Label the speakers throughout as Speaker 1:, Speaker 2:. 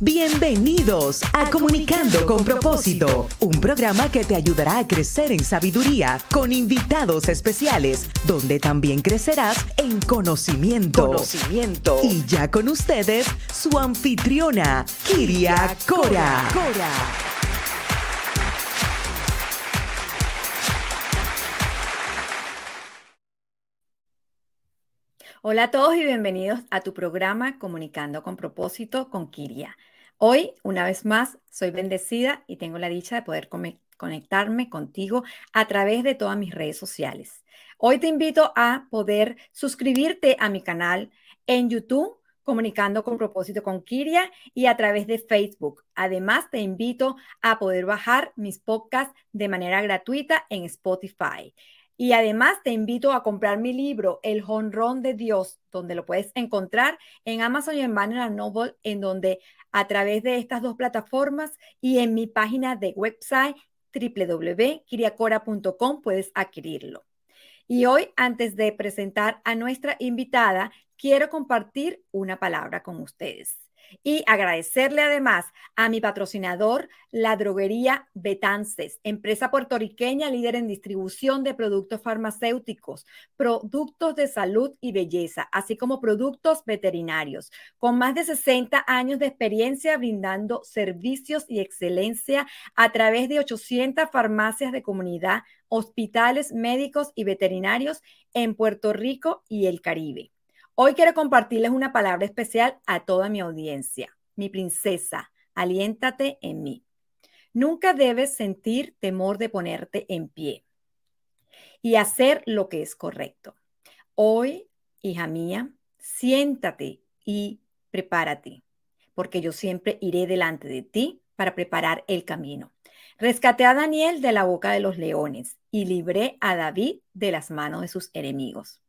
Speaker 1: Bienvenidos a Comunicando con propósito, un programa que te ayudará a crecer en sabiduría con invitados especiales, donde también crecerás en conocimiento. Conocimiento. Y ya con ustedes, su anfitriona, Kiria Cora. Cora.
Speaker 2: Hola a todos y bienvenidos a tu programa Comunicando con propósito con Kiria. Hoy, una vez más, soy bendecida y tengo la dicha de poder conectarme contigo a través de todas mis redes sociales. Hoy te invito a poder suscribirte a mi canal en YouTube, Comunicando con propósito con Kiria, y a través de Facebook. Además, te invito a poder bajar mis podcasts de manera gratuita en Spotify. Y además te invito a comprar mi libro, El Honrón de Dios, donde lo puedes encontrar en Amazon y en Banner Noble, en donde a través de estas dos plataformas y en mi página de website www.kiriacora.com puedes adquirirlo. Y hoy, antes de presentar a nuestra invitada, quiero compartir una palabra con ustedes y agradecerle además a mi patrocinador, la droguería Betances, empresa puertorriqueña líder en distribución de productos farmacéuticos, productos de salud y belleza, así como productos veterinarios, con más de 60 años de experiencia brindando servicios y excelencia a través de 800 farmacias de comunidad, hospitales médicos y veterinarios en Puerto Rico y el Caribe. Hoy quiero compartirles una palabra especial a toda mi audiencia. Mi princesa, aliéntate en mí. Nunca debes sentir temor de ponerte en pie y hacer lo que es correcto. Hoy, hija mía, siéntate y prepárate, porque yo siempre iré delante de ti para preparar el camino. Rescaté a Daniel de la boca de los leones y libré a David de las manos de sus enemigos.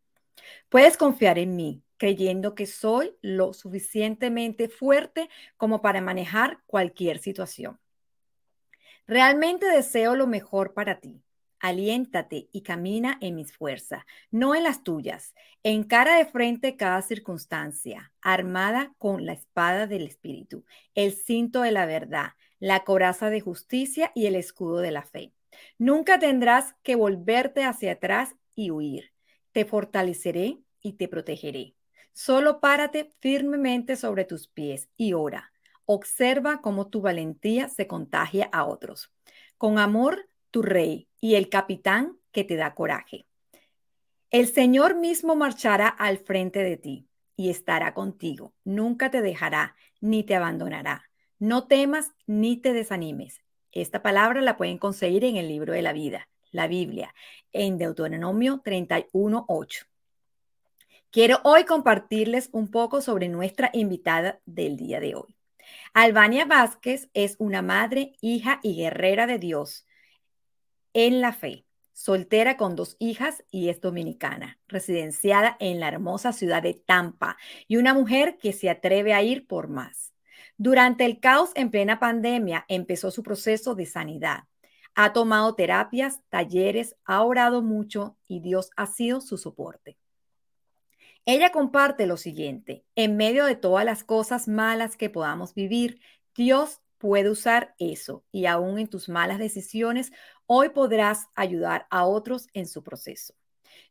Speaker 2: Puedes confiar en mí, creyendo que soy lo suficientemente fuerte como para manejar cualquier situación. Realmente deseo lo mejor para ti. Aliéntate y camina en mis fuerzas, no en las tuyas. Encara de frente cada circunstancia, armada con la espada del Espíritu, el cinto de la verdad, la coraza de justicia y el escudo de la fe. Nunca tendrás que volverte hacia atrás y huir te fortaleceré y te protegeré. Solo párate firmemente sobre tus pies y ora. Observa cómo tu valentía se contagia a otros. Con amor, tu rey y el capitán que te da coraje. El Señor mismo marchará al frente de ti y estará contigo. Nunca te dejará ni te abandonará. No temas ni te desanimes. Esta palabra la pueden conseguir en el libro de la vida la Biblia, en Deuteronomio 31.8. Quiero hoy compartirles un poco sobre nuestra invitada del día de hoy. Albania Vázquez es una madre, hija y guerrera de Dios en la fe, soltera con dos hijas y es dominicana, residenciada en la hermosa ciudad de Tampa y una mujer que se atreve a ir por más. Durante el caos en plena pandemia empezó su proceso de sanidad ha tomado terapias, talleres, ha orado mucho y Dios ha sido su soporte. Ella comparte lo siguiente, en medio de todas las cosas malas que podamos vivir, Dios puede usar eso y aún en tus malas decisiones, hoy podrás ayudar a otros en su proceso.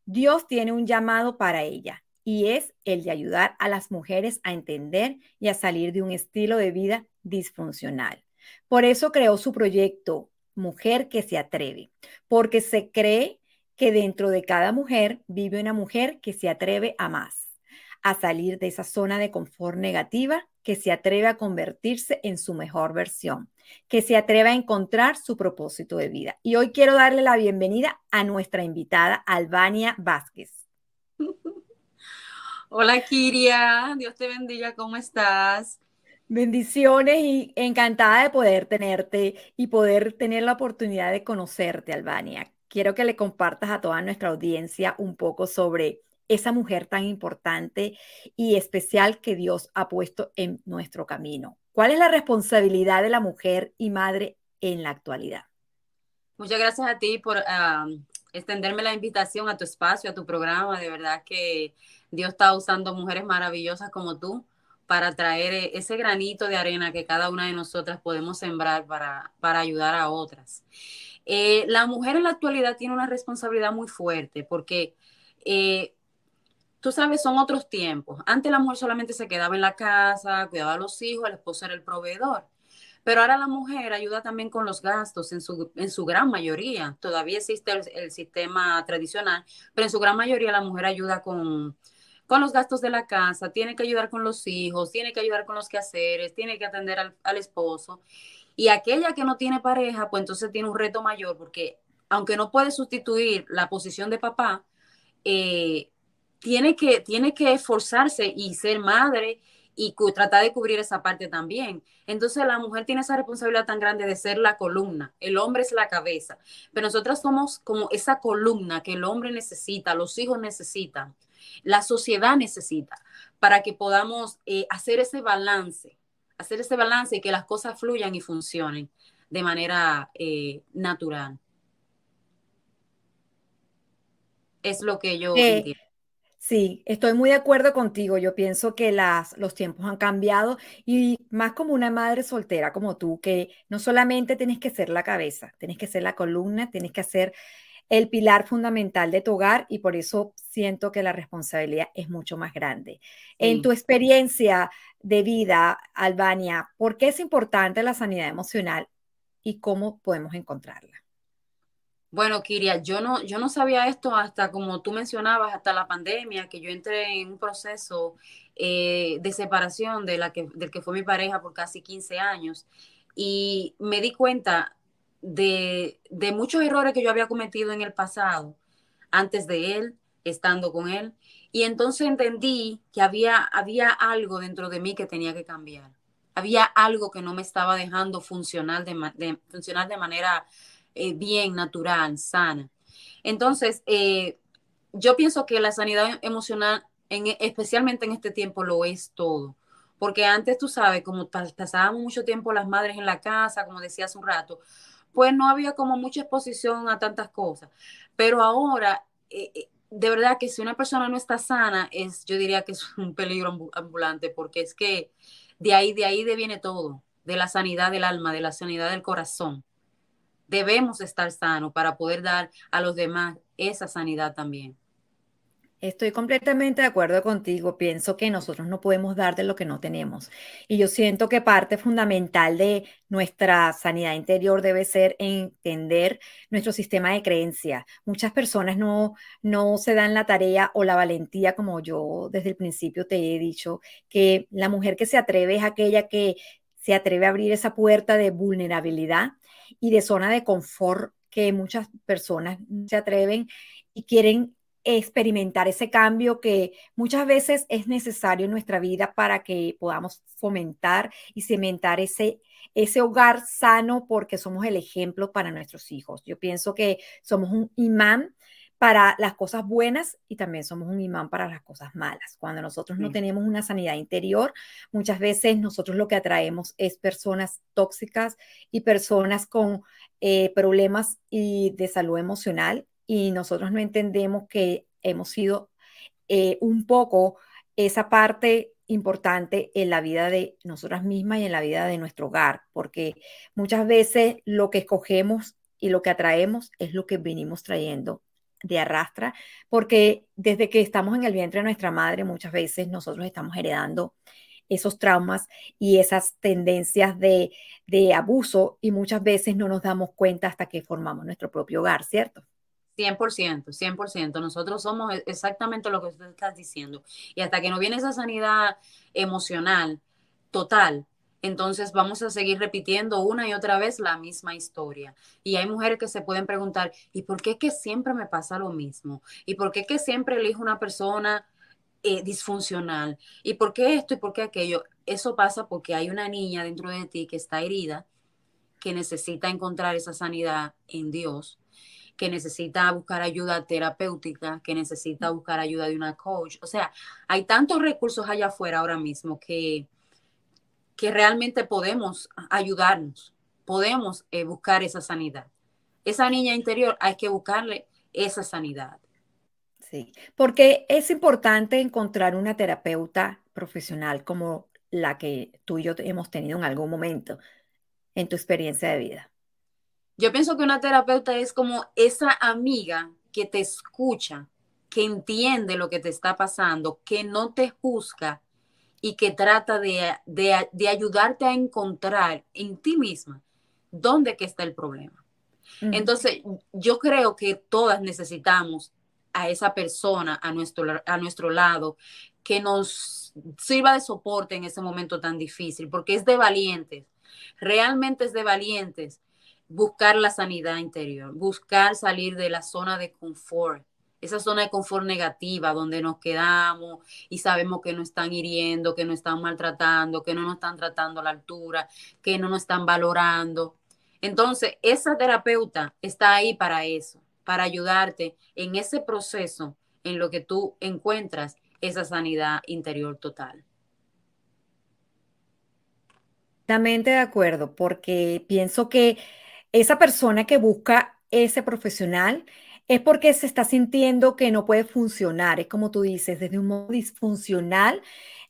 Speaker 2: Dios tiene un llamado para ella y es el de ayudar a las mujeres a entender y a salir de un estilo de vida disfuncional. Por eso creó su proyecto mujer que se atreve, porque se cree que dentro de cada mujer vive una mujer que se atreve a más, a salir de esa zona de confort negativa, que se atreve a convertirse en su mejor versión, que se atreve a encontrar su propósito de vida. Y hoy quiero darle la bienvenida a nuestra invitada, Albania Vázquez.
Speaker 3: Hola, Kiria. Dios te bendiga. ¿Cómo estás?
Speaker 2: Bendiciones y encantada de poder tenerte y poder tener la oportunidad de conocerte, Albania. Quiero que le compartas a toda nuestra audiencia un poco sobre esa mujer tan importante y especial que Dios ha puesto en nuestro camino. ¿Cuál es la responsabilidad de la mujer y madre en la actualidad?
Speaker 3: Muchas gracias a ti por extenderme la invitación a tu espacio, a tu programa. De verdad que Dios está usando mujeres maravillosas como tú para traer e, ese granito de arena que cada una de nosotras podemos sembrar para, para ayudar a otras. Eh, la mujer en la actualidad tiene una responsabilidad muy fuerte porque, eh, tú sabes, son otros tiempos. Antes la mujer solamente se quedaba en la casa, cuidaba a los hijos, el esposo era el proveedor. Pero ahora la mujer ayuda también con los gastos en su, en su gran mayoría. Todavía existe el, sistema tradicional, pero en su gran mayoría la mujer ayuda con, con los gastos de la casa, tiene que ayudar con los hijos, tiene que ayudar con los quehaceres, tiene que atender al, esposo. Y aquella que no tiene pareja, pues entonces tiene un reto mayor porque aunque no puede sustituir la posición de papá, eh, tiene, que, tiene que esforzarse y ser madre y tratar de cubrir esa parte también. Entonces la mujer tiene esa responsabilidad tan grande de ser la columna, el hombre es la cabeza, pero nosotras somos como esa columna que el hombre necesita, los hijos necesitan, la sociedad necesita, para que podamos eh, hacer ese balance hacer ese balance y que las cosas fluyan y funcionen de manera eh, natural. Es lo que yo
Speaker 2: eh, Sí, estoy muy de acuerdo contigo. Yo pienso que las, los tiempos han cambiado y más como una madre soltera como tú, que no solamente tienes que ser la cabeza, tienes que ser la columna, tienes que ser el pilar fundamental de tu hogar y por eso siento que la responsabilidad es mucho más grande. En tu experiencia de vida, Albania, ¿por qué es importante la sanidad emocional y cómo podemos encontrarla?
Speaker 3: Bueno, Kiria, yo no, yo no sabía esto hasta, como tú mencionabas, hasta la pandemia, que yo entré en un proceso eh, de separación de la que, del que fue mi pareja por casi 15 años y me di cuenta de, muchos errores que yo había cometido en el pasado, antes de él, estando con él. Y entonces entendí que había, había algo dentro de mí que tenía que cambiar. Había algo que no me estaba dejando funcionar de, funcionar de manera eh, bien, natural, sana. Entonces, eh, yo pienso que la sanidad emocional, en, especialmente en este tiempo, lo es todo. Porque antes, tú sabes, como pasábamos mucho tiempo las madres en la casa, como decía hace un rato, pues no había como mucha exposición a tantas cosas. Pero ahora, eh, eh, de verdad que si una persona no está sana, es, yo diría que es un peligro ambulante, porque es que de ahí, de ahí viene todo, de la sanidad del alma, de la sanidad del corazón. Debemos estar sanos para poder dar a los demás esa sanidad también.
Speaker 2: Estoy completamente de acuerdo contigo. Pienso que nosotros no podemos dar de lo que no tenemos. Y yo siento que parte fundamental de nuestra sanidad interior debe ser entender nuestro sistema de creencia. Muchas personas no, no se dan la tarea o la valentía, como yo desde el principio te he dicho, que la mujer que se atreve es aquella que se atreve a abrir esa puerta de vulnerabilidad y de zona de confort que muchas personas se atreven y quieren experimentar ese cambio que muchas veces es necesario en nuestra vida para que podamos fomentar y cementar ese, ese hogar sano porque somos el ejemplo para nuestros hijos. Yo pienso que somos un imán para las cosas buenas y también somos un imán para las cosas malas. Cuando nosotros no tenemos una sanidad interior, muchas veces nosotros lo que atraemos es personas tóxicas y personas con eh, problemas y de salud emocional y nosotros no entendemos que hemos sido eh, un poco esa parte importante en la vida de nosotras mismas y en la vida de nuestro hogar, porque muchas veces lo que escogemos y lo que atraemos es lo que venimos trayendo de arrastra, porque desde que estamos en el vientre de nuestra madre, muchas veces nosotros estamos heredando esos traumas y esas tendencias de, de abuso y muchas veces no nos damos cuenta hasta que formamos nuestro propio hogar, ¿cierto?
Speaker 3: 100%, 100%. Nosotros somos e-, exactamente lo que usted está diciendo. Y hasta que no viene esa sanidad emocional total, entonces vamos a seguir repitiendo una y otra vez la misma historia. Y hay mujeres que se pueden preguntar, ¿y por qué que siempre me pasa lo mismo? ¿Y por qué que siempre elijo una persona eh, disfuncional? ¿Y por qué esto y por qué aquello? Eso pasa porque hay una niña dentro de ti que está herida, que necesita encontrar esa sanidad en Dios que necesita buscar ayuda terapéutica, que necesita buscar ayuda de una coach. O sea, hay tantos recursos allá afuera ahora mismo que, que realmente podemos ayudarnos, podemos eh, buscar esa sanidad. Esa niña interior hay que buscarle esa sanidad.
Speaker 2: Sí, porque es importante encontrar una terapeuta profesional como la que tú y yo hemos tenido en algún momento en tu experiencia de vida.
Speaker 3: Yo pienso que una terapeuta es como esa amiga que te escucha, que entiende lo que te está pasando, que no te juzga y que trata de, ayudarte a encontrar en ti misma dónde que está el problema. Entonces, yo creo que todas necesitamos a esa persona a nuestro, a nuestro lado que nos sirva de soporte en ese momento tan difícil, porque es de valientes, realmente es de valientes buscar la sanidad interior, buscar salir de la zona de confort, esa zona de confort negativa donde nos quedamos y sabemos que nos están hiriendo, que nos están maltratando, que no nos están tratando a la altura, que no nos están valorando. Entonces, esa terapeuta está ahí para eso, para ayudarte en ese proceso en lo que tú encuentras esa sanidad interior total.
Speaker 2: Totalmente de acuerdo, porque pienso que esa persona que busca ese profesional es porque se está sintiendo que no puede funcionar. Es como tú dices, desde un modo disfuncional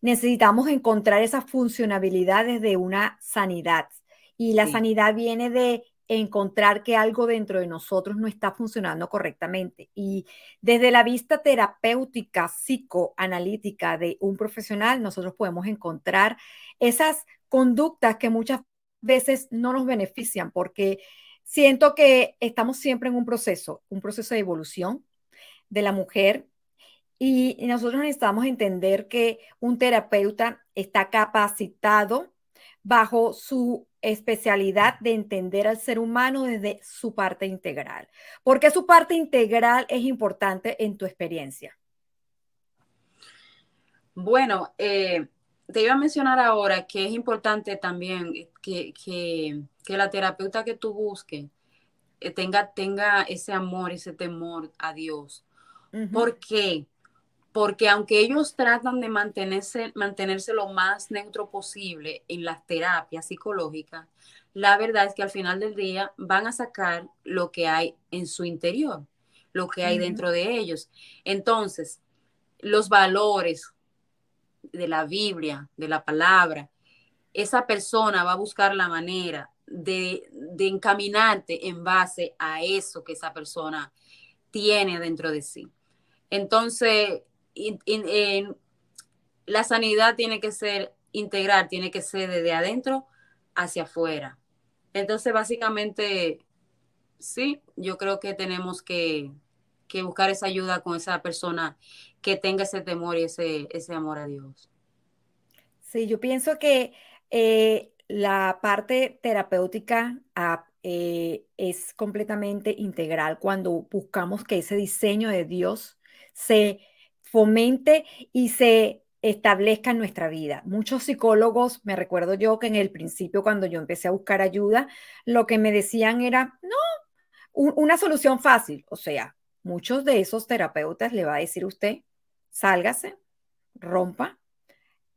Speaker 2: necesitamos encontrar esa funcionabilidad desde una sanidad. Y la sanidad viene de encontrar que algo dentro de nosotros no está funcionando correctamente. Y desde la vista terapéutica, psicoanalítica de un profesional, nosotros podemos encontrar esas conductas que muchas veces no nos benefician porque siento que estamos siempre en un proceso, un proceso de evolución de la mujer y nosotros necesitamos entender que un terapeuta está capacitado bajo su especialidad de entender al ser humano desde su parte integral. ¿Por qué su parte integral es importante en tu experiencia?
Speaker 3: Bueno, eh, te iba a mencionar ahora que es importante también que, la terapeuta que tú busques eh, tenga, tenga ese amor, ese temor a Dios. ¿Por qué? Porque aunque ellos tratan de mantenerse, mantenerse lo más neutro posible en las terapias psicológicas, la verdad es que al final del día van a sacar lo que hay en su interior, lo que hay dentro de ellos. Entonces, los valores de la Biblia, de la palabra, esa persona va a buscar la manera de, encaminarte en base a eso que esa persona tiene dentro de sí. Entonces, la sanidad tiene que ser integral, tiene que ser desde adentro hacia afuera. Entonces, básicamente, sí, yo creo que tenemos que, que buscar esa ayuda con esa persona que tenga ese temor y ese, ese amor a Dios.
Speaker 2: Sí, yo pienso que eh, la parte terapéutica ah, eh, es completamente integral cuando buscamos que ese diseño de Dios se fomente y se establezca en nuestra vida. Muchos psicólogos, me recuerdo yo que en el principio cuando yo empecé a buscar ayuda, lo que me decían era, no, una solución fácil. O sea, muchos de esos terapeutas le va a decir usted, sálgase, rompa,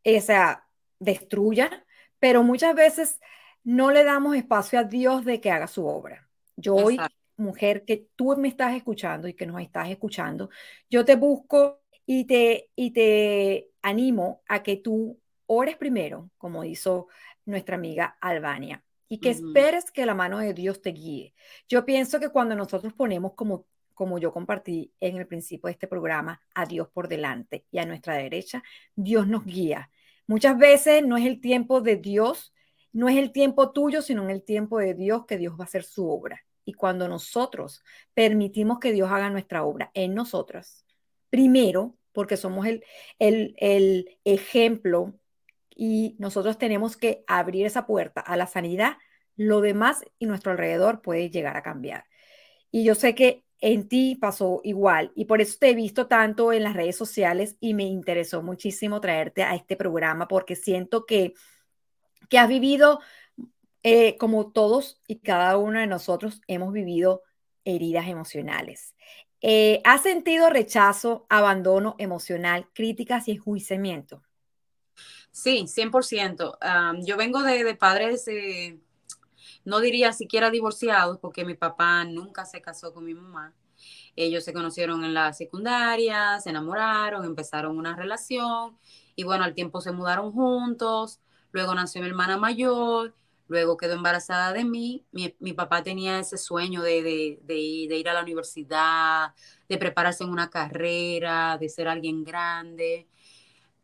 Speaker 2: o sea, destruya, pero muchas veces no le damos espacio a Dios de que haga su obra. Yo hoy, mujer, que tú me estás escuchando y que nos estás escuchando, yo te busco y te, y te animo a que tú ores primero, como hizo nuestra amiga Albania, y que esperes que la mano de Dios te guíe. Yo pienso que cuando nosotros ponemos como como yo compartí en el principio de este programa, a Dios por delante y a nuestra derecha, Dios nos guía. Muchas veces no es el tiempo de Dios, no es el tiempo tuyo, sino en el tiempo de Dios que Dios va a hacer su obra. Y cuando nosotros permitimos que Dios haga nuestra obra en nosotras, primero, porque somos el, el, el ejemplo y nosotros tenemos que abrir esa puerta a la sanidad, lo demás y nuestro alrededor puede llegar a cambiar. Y yo sé que en ti pasó igual y por eso te he visto tanto en las redes sociales y me interesó muchísimo traerte a este programa porque siento que, que has vivido eh, como todos y cada uno de nosotros hemos vivido heridas emocionales. Eh, ¿Has sentido rechazo, abandono emocional, críticas y enjuiciamiento?
Speaker 3: Sí, 100%. yo vengo de, de padres no diría siquiera divorciados, porque mi papá nunca se casó con mi mamá. Ellos se conocieron en la secundaria, se enamoraron, empezaron una relación Y bueno, al tiempo se mudaron juntos, luego nació mi hermana mayor, luego quedó embarazada de mí. Mi, papá tenía ese sueño de, de, ir a la universidad, de prepararse en una carrera, de ser alguien grande,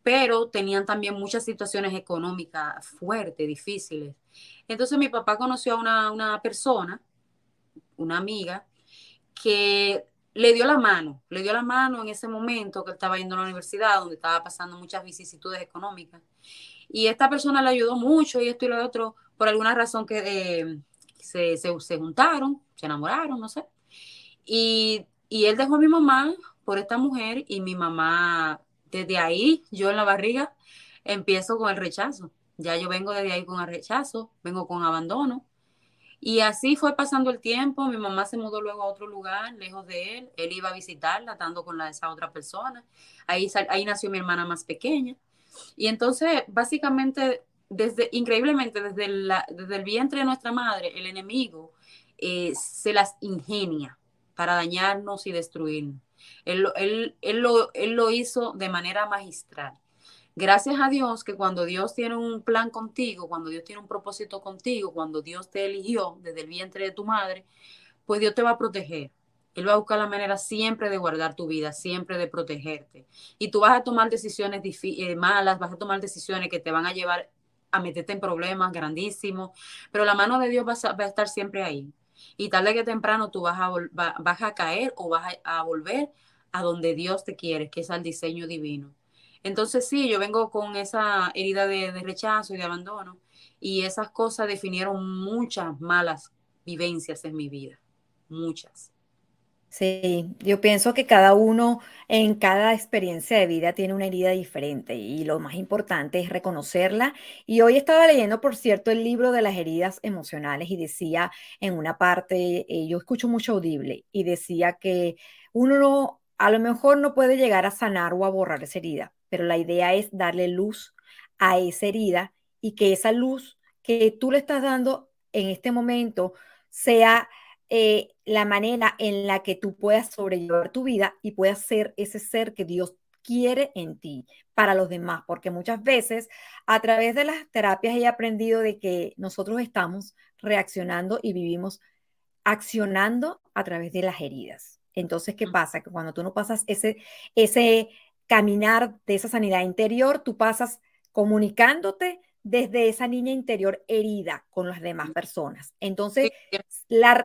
Speaker 3: pero tenían también muchas situaciones económicas fuertes, difíciles. Entonces mi papá conoció a una, una persona, una amiga, que le dio la mano, le dio la mano en ese momento que estaba yendo a la universidad, donde estaba pasando muchas vicisitudes económicas. Y esta persona le ayudó mucho y esto y lo otro, por alguna razón que eh, se, se, juntaron, se enamoraron, no sé. Y, y él dejó a mi mamá por esta mujer y mi mamá, desde ahí, yo en la barriga, empiezo con el rechazo. Ya yo vengo desde ahí con el rechazo, vengo con abandono. Y así fue pasando el tiempo, mi mamá se mudó luego a otro lugar, lejos de él, él iba a visitarla, estando con la, esa otra persona, ahí, ahí nació mi hermana más pequeña. Y entonces, básicamente, desde, increíblemente, desde, desde el vientre de nuestra madre, el enemigo eh, se las ingenia para dañarnos y destruirnos. Él, lo hizo de manera magistral. Gracias a Dios que cuando Dios tiene un plan contigo, cuando Dios tiene un propósito contigo, cuando Dios te eligió desde el vientre de tu madre, pues Dios te va a proteger. Él va a buscar la manera siempre de guardar tu vida, siempre de protegerte. Y tú vas a tomar decisiones eh, malas, vas a tomar decisiones que te van a llevar a meterte en problemas grandísimos, pero la mano de Dios va a, estar siempre ahí. Y tarde que temprano tú vas a, vas a caer o vas a volver a donde Dios te quiere, que es al diseño divino. Entonces sí, yo vengo con esa herida de, rechazo y de abandono y esas cosas definieron muchas malas vivencias en mi vida, muchas.
Speaker 2: Sí, yo pienso que cada uno en cada experiencia de vida tiene una herida diferente y lo más importante es reconocerla. Y hoy estaba leyendo, por cierto, el libro de las heridas emocionales y decía en una parte, eh, yo escucho mucho audible y decía que uno no, a lo mejor no puede llegar a sanar o a borrar esa herida, pero la idea es darle luz a esa herida y que esa luz que tú le estás dando en este momento sea eh, la manera en la que tú puedas sobrellevar tu vida y puedas ser ese ser que Dios quiere en ti para los demás, porque muchas veces a través de las terapias he aprendido de que nosotros estamos reaccionando y vivimos accionando a través de las heridas. Entonces, ¿qué pasa? Que cuando tú no pasas ese, ese caminar de esa sanidad interior, tú pasas comunicándote desde esa niña interior herida con las demás personas. Entonces, la,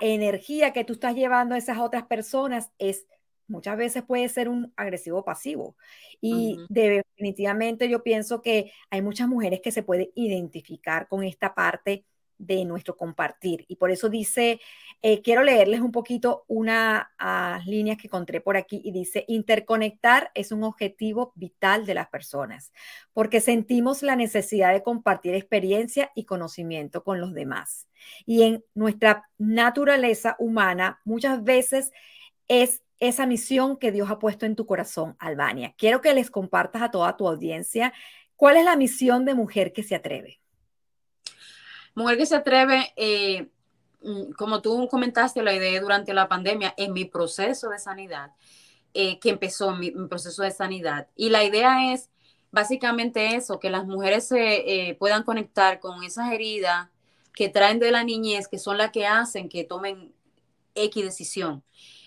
Speaker 2: energía que tú estás llevando a esas otras personas es muchas veces puede ser un agresivo pasivo. Y definitivamente yo pienso que hay muchas mujeres que se pueden identificar con esta parte de nuestro compartir. Y por eso dice, eh, quiero leerles un poquito unas uh, líneas que encontré por aquí y dice, interconectar es un objetivo vital de las personas, porque sentimos la necesidad de compartir experiencia y conocimiento con los demás. Y en nuestra naturaleza humana muchas veces es esa misión que Dios ha puesto en tu corazón, Albania. Quiero que les compartas a toda tu audiencia cuál es la misión de mujer que se atreve.
Speaker 3: Mujer que se atreve, eh, mm, como tú comentaste la idea durante la pandemia, en mi proceso de sanidad, eh, que empezó mi, proceso de sanidad. Y la idea es básicamente eso, que las mujeres se eh, puedan conectar con esas heridas que traen de la niñez, que son las que hacen que tomen X decisión.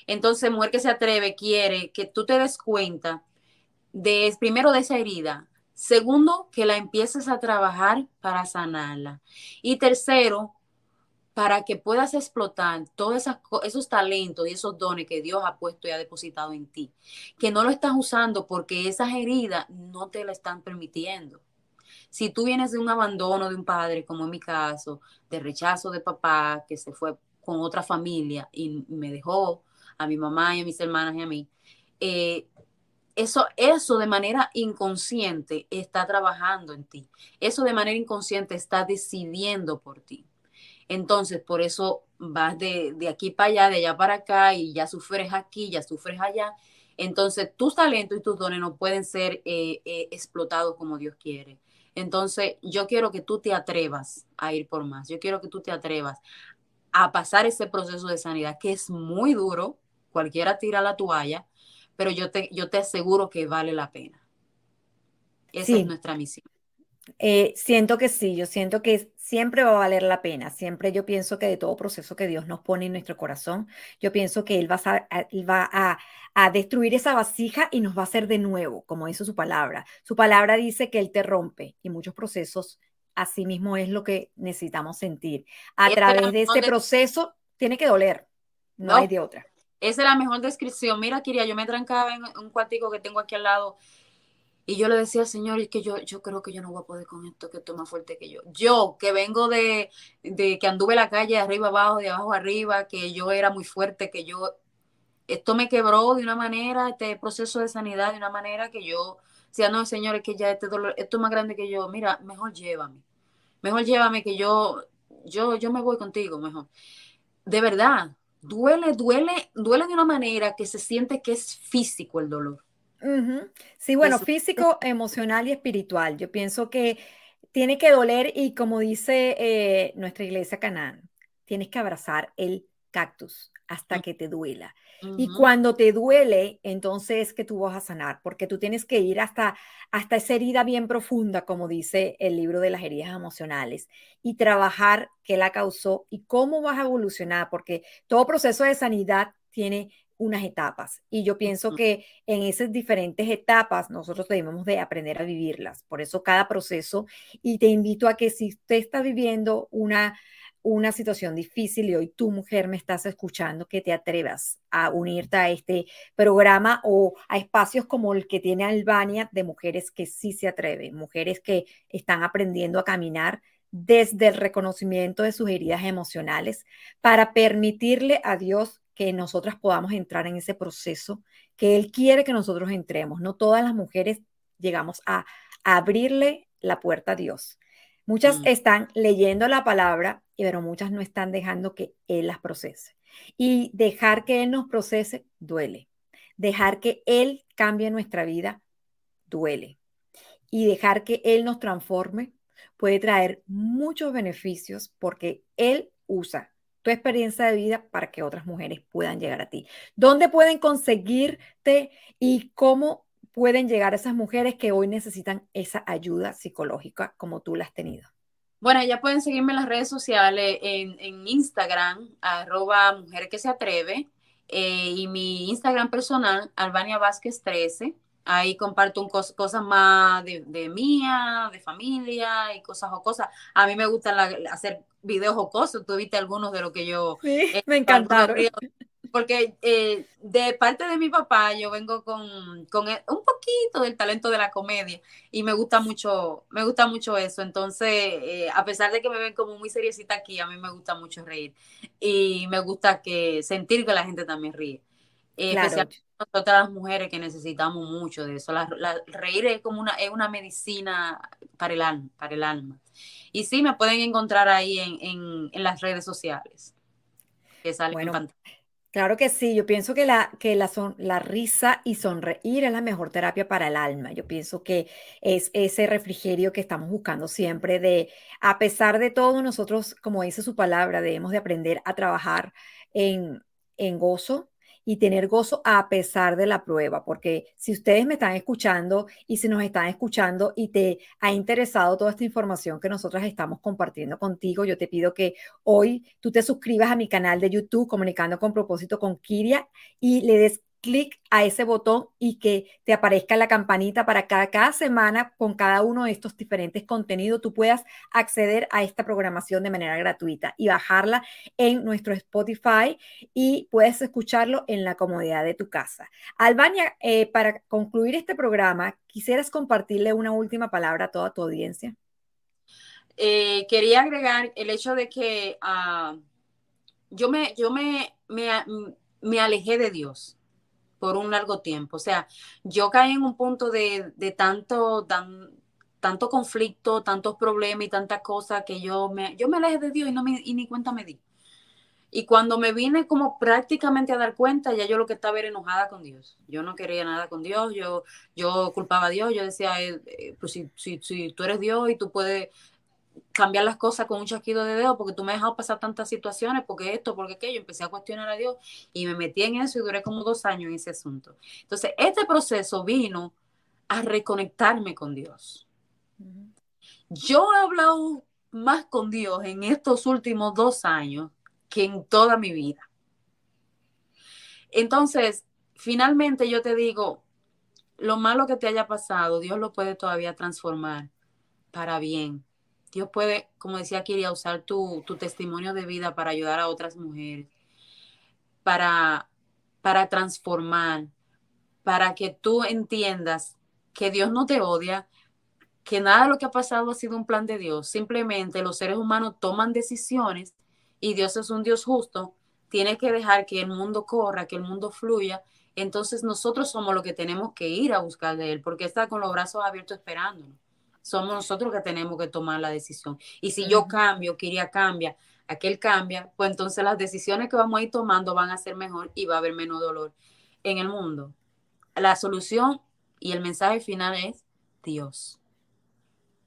Speaker 3: Entonces, mujer que se atreve quiere que tú te des cuenta de, primero de esa herida, Segundo, que la empieces a trabajar para sanarla. Y tercero, para que puedas explotar todos esos talentos y esos dones que Dios ha puesto y ha depositado en ti. Que no lo estás usando porque esas heridas no te la están permitiendo. Si tú vienes de un abandono de un padre, como en mi caso, de rechazo de papá, que se fue con otra familia y me dejó a mi mamá y a mis hermanas y a mí, eh, eso, eso de manera inconsciente está trabajando en ti. Eso de manera inconsciente está decidiendo por ti. Entonces, por eso vas de, aquí para allá, de allá para acá, y ya sufres aquí, ya sufres allá. Entonces, tus talentos y tus dones no pueden ser eh, eh, explotados como Dios quiere. Entonces, yo quiero que tú te atrevas a ir por más. Yo quiero que tú te atrevas a pasar ese proceso de sanidad, que es muy duro. Cualquiera tira la toalla, pero yo te, yo te aseguro que vale la pena. Esa es nuestra misión.
Speaker 2: Eh, siento que sí, yo siento que siempre va a valer la pena. Siempre yo pienso que de todo proceso que Dios nos pone en nuestro corazón, yo pienso que Él va a, va a, a destruir esa vasija y nos va a hacer de nuevo, como dice su palabra. Su palabra dice que Él te rompe y muchos procesos así mismo es lo que necesitamos sentir. A través de ese proceso tiene que doler, no, hay de otra.
Speaker 3: Esa es la mejor descripción. Mira, Kiria, yo me trancaba en un cuartico que tengo aquí al lado y yo le decía al Señor, es que yo, yo creo que yo no voy a poder con esto, que esto es más fuerte que yo. Yo, que vengo de, de que anduve la calle de arriba abajo, de abajo arriba, que yo era muy fuerte, que yo, esto me quebró de una manera, este proceso de sanidad de una manera que yo, decía, no, Señor, es que ya este dolor, esto es más grande que yo, mira, mejor llévame, mejor llévame que yo, yo, yo me voy contigo, mejor. De verdad, duele, duele, duele de una manera que se siente que es físico el dolor.
Speaker 2: Sí, bueno, físico, emocional y espiritual. Yo pienso que tiene que doler y como dice eh, nuestra iglesia Canaán, tienes que abrazar el cactus hasta que te duela. Y cuando te duele, entonces es que tú vas a sanar, porque tú tienes que ir hasta, hasta esa herida bien profunda, como dice el libro de las heridas emocionales, y trabajar qué la causó y cómo vas a evolucionar, porque todo proceso de sanidad tiene unas etapas. Y yo pienso que en esas diferentes etapas nosotros debemos de aprender a vivirlas. Por eso cada proceso, y te invito a que si usted está viviendo una, una situación difícil y hoy tu mujer me estás escuchando, que te atrevas a unirte a este programa o a espacios como el que tiene Albania de mujeres que sí se atreven, mujeres que están aprendiendo a caminar desde el reconocimiento de sus heridas emocionales para permitirle a Dios que nosotras podamos entrar en ese proceso que Él quiere que nosotros entremos. No todas las mujeres llegamos a, abrirle la puerta a Dios. Muchas mm. están leyendo la palabra, pero muchas no están dejando que Él las procese. Y dejar que Él nos procese duele. Dejar que Él cambie nuestra vida duele. Y dejar que Él nos transforme puede traer muchos beneficios porque Él usa tu experiencia de vida para que otras mujeres puedan llegar a ti. ¿Dónde pueden conseguirte y cómo pueden llegar esas mujeres que hoy necesitan esa ayuda psicológica como tú la has tenido?
Speaker 3: Bueno, ya pueden seguirme en las redes sociales, en, Instagram, arroba mujer que se atreve, eh, y mi Instagram personal, Albania Vázquez 13. Ahí comparto un cosas más de, de, mía, de familia y cosas o cosas. A mí me gusta hacer videos jocosos. Tú viste algunos de lo que yo...
Speaker 2: Sí, me encantaron.
Speaker 3: Porque eh, de parte de mi papá yo vengo con, con, un poquito del talento de la comedia y me gusta mucho, me gusta mucho eso. Entonces, eh, a pesar de que me ven como muy seriecita aquí, a mí me gusta mucho reír y me gusta que sentir que la gente también ríe. Eh, especialmente nosotras las mujeres que necesitamos mucho de eso. La, reír es como una, es una medicina para el alma, para el alma. Y sí, me pueden encontrar ahí en, las redes sociales. Que
Speaker 2: bueno, Claro que sí, yo pienso que, la, que la, son, la risa y sonreír es la mejor terapia para el alma. Yo pienso que es ese refrigerio que estamos buscando siempre de, a pesar de todo, nosotros, como dice su palabra, debemos de aprender a trabajar en, en gozo, y tener gozo a pesar de la prueba, porque si ustedes me están escuchando y si nos están escuchando y te ha interesado toda esta información que nosotras estamos compartiendo contigo, yo te pido que hoy tú te suscribas a mi canal de YouTube Comunicando con propósito con Kiria y le des clic a ese botón y que te aparezca la campanita para cada, cada semana con cada uno de estos diferentes contenidos tú puedas acceder a esta programación de manera gratuita y bajarla en nuestro Spotify y puedes escucharlo en la comodidad de tu casa. Albania, eh, para concluir este programa, ¿quisieras compartirle una última palabra a toda tu audiencia?
Speaker 3: Eh, quería agregar el hecho de que ah, yo, me, yo me, me, me alejé de Dios por un largo tiempo. O sea, yo caí en un punto de, tanto, tanto conflicto, tantos problemas y tantas cosas que yo me, yo me alejé de Dios y, no me, y ni cuenta me di. Y cuando me vine como prácticamente a dar cuenta, ya yo lo que estaba era enojada con Dios. Yo no quería nada con Dios, yo, yo culpaba a Dios, yo decía, eh, eh, pues si, si, si, tú eres Dios y tú puedes cambiar las cosas con un chasquido de dedo porque tú me has dejado pasar tantas situaciones, porque esto, porque aquello, empecé a cuestionar a Dios y me metí en eso y duré como dos años en ese asunto. Entonces, este proceso vino a reconectarme con Dios. Yo he hablado más con Dios en estos últimos dos años que en toda mi vida. Entonces, finalmente yo te digo, lo malo que te haya pasado, Dios lo puede todavía transformar para bien. Dios puede, como decía quería usar tu, tu testimonio de vida para ayudar a otras mujeres, para, para transformar, para que tú entiendas que Dios no te odia, que nada de lo que ha pasado ha sido un plan de Dios. Simplemente los seres humanos toman decisiones y Dios es un Dios justo. Tiene que dejar que el mundo corra, que el mundo fluya. Entonces nosotros somos los que tenemos que ir a buscar de Él, porque está con los brazos abiertos esperándonos. Somos nosotros que tenemos que tomar la decisión. Y si yo cambio, Kiria cambia, aquel cambia, pues entonces las decisiones que vamos a ir tomando van a ser mejor y va a haber menos dolor en el mundo. La solución y el mensaje final es Dios.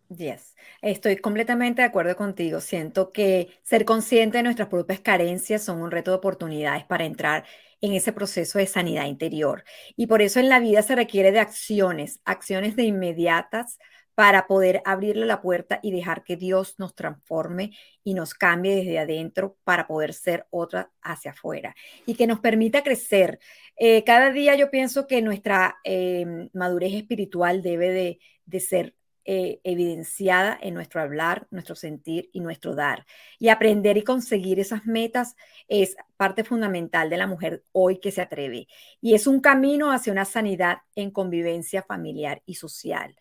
Speaker 2: Yes, estoy completamente de acuerdo contigo. Siento que ser consciente de nuestras propias carencias son un reto de oportunidades para entrar en ese proceso de sanidad interior. Y por eso en la vida se requiere de acciones, acciones de inmediatas para poder abrirle la puerta y dejar que Dios nos transforme y nos cambie desde adentro para poder ser otra hacia afuera y que nos permita crecer. Eh, cada día yo pienso que nuestra em, madurez espiritual debe de, ser eh, evidenciada en nuestro hablar, nuestro sentir y nuestro dar. Y aprender y conseguir esas metas es parte fundamental de la mujer hoy que se atreve. Y es un camino hacia una sanidad en convivencia familiar y social.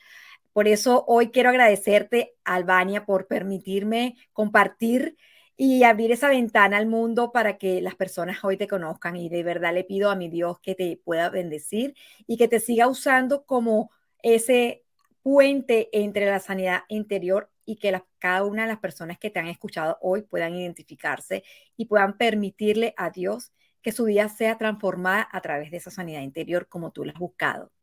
Speaker 2: Por eso hoy quiero agradecerte, Albania, por permitirme compartir y abrir esa ventana al mundo para que las personas hoy te conozcan. Y de verdad le pido a mi Dios que te pueda bendecir y que te siga usando como ese puente entre la sanidad interior y que cada una de las personas que te han escuchado hoy puedan identificarse y puedan permitirle a Dios que su vida sea transformada a través de esa sanidad interior como tú la has buscado.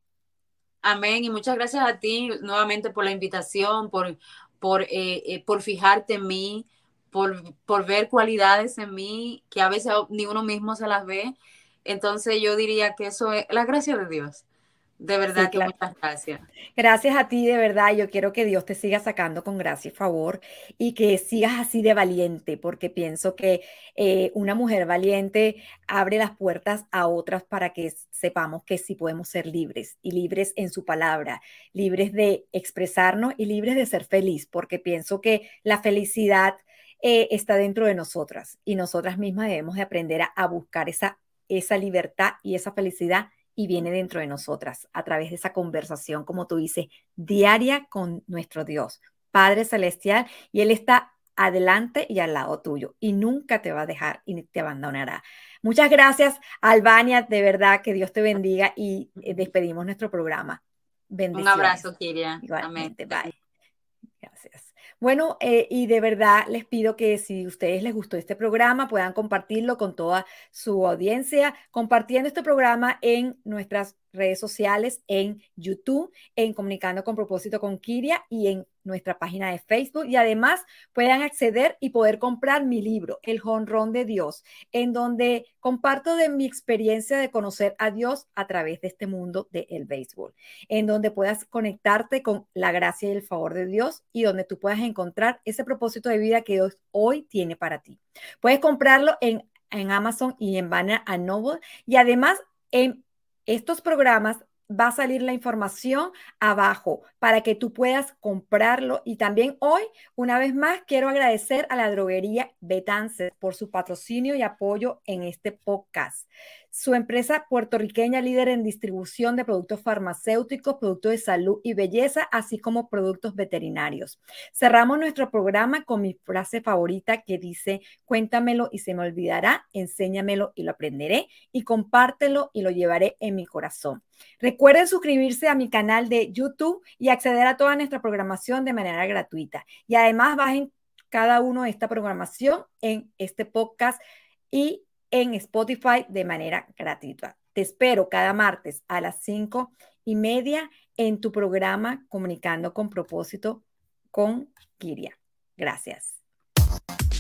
Speaker 3: Amén. Y muchas gracias a ti nuevamente por la invitación, por, por, eh, eh, por fijarte en mí, por, por ver cualidades en mí que a veces ni uno mismo se las ve. Entonces yo diría que eso es la gracia de Dios. De verdad que muchas gracias.
Speaker 2: Gracias a ti, de verdad. Yo quiero que Dios te siga sacando con gracia y favor y que sigas así de valiente, porque pienso que eh, una mujer valiente abre las puertas a otras para que sepamos que sí podemos ser libres y libres en su palabra, libres de expresarnos y libres de ser feliz, porque pienso que la felicidad eh, está dentro de nosotras y nosotras mismas debemos de aprender a, a buscar esa, esa libertad y esa felicidad y viene dentro de nosotras a través de esa conversación, como tú dices, diaria con nuestro Dios, Padre Celestial, y Él está adelante y al lado tuyo y nunca te va a dejar y te abandonará. Muchas gracias, Albania, de verdad que Dios te bendiga y eh, despedimos nuestro programa.
Speaker 3: Un abrazo, Kiria.
Speaker 2: Igualmente, bye. Gracias. Bueno, eh, y de verdad les pido que si a ustedes les gustó este programa, puedan compartirlo con toda su audiencia, compartiendo este programa en nuestras redes sociales, en YouTube, en Comunicando con Propósito con Kiria y en nuestra página de Facebook. Y además puedan acceder y poder comprar mi libro, El Jonrón de Dios, en donde comparto de mi experiencia de conocer a Dios a través de este mundo del béisbol, en donde puedas conectarte con la gracia y el favor de Dios y donde tú puedas encontrar ese propósito de vida que Dios hoy tiene para ti. Puedes comprarlo en, en Amazon y en Banner a Noble y además en estos programas va a salir la información abajo para que tú puedas comprarlo. Y también hoy, una vez más, quiero agradecer a la droguería Betances por su patrocinio y apoyo en este podcast su empresa puertorriqueña líder en distribución de productos farmacéuticos, productos de salud y belleza, así como productos veterinarios. Cerramos nuestro programa con mi frase favorita que dice, cuéntamelo y se me olvidará, enséñamelo y lo aprenderé y compártelo y lo llevaré en mi corazón. Recuerden suscribirse a mi canal de YouTube y acceder a toda nuestra programación de manera gratuita. Y además bajen cada uno de esta programación en este podcast y en Spotify de manera gratuita. Te espero cada martes a las cinco y media en tu programa Comunicando con propósito con Kiria. Gracias.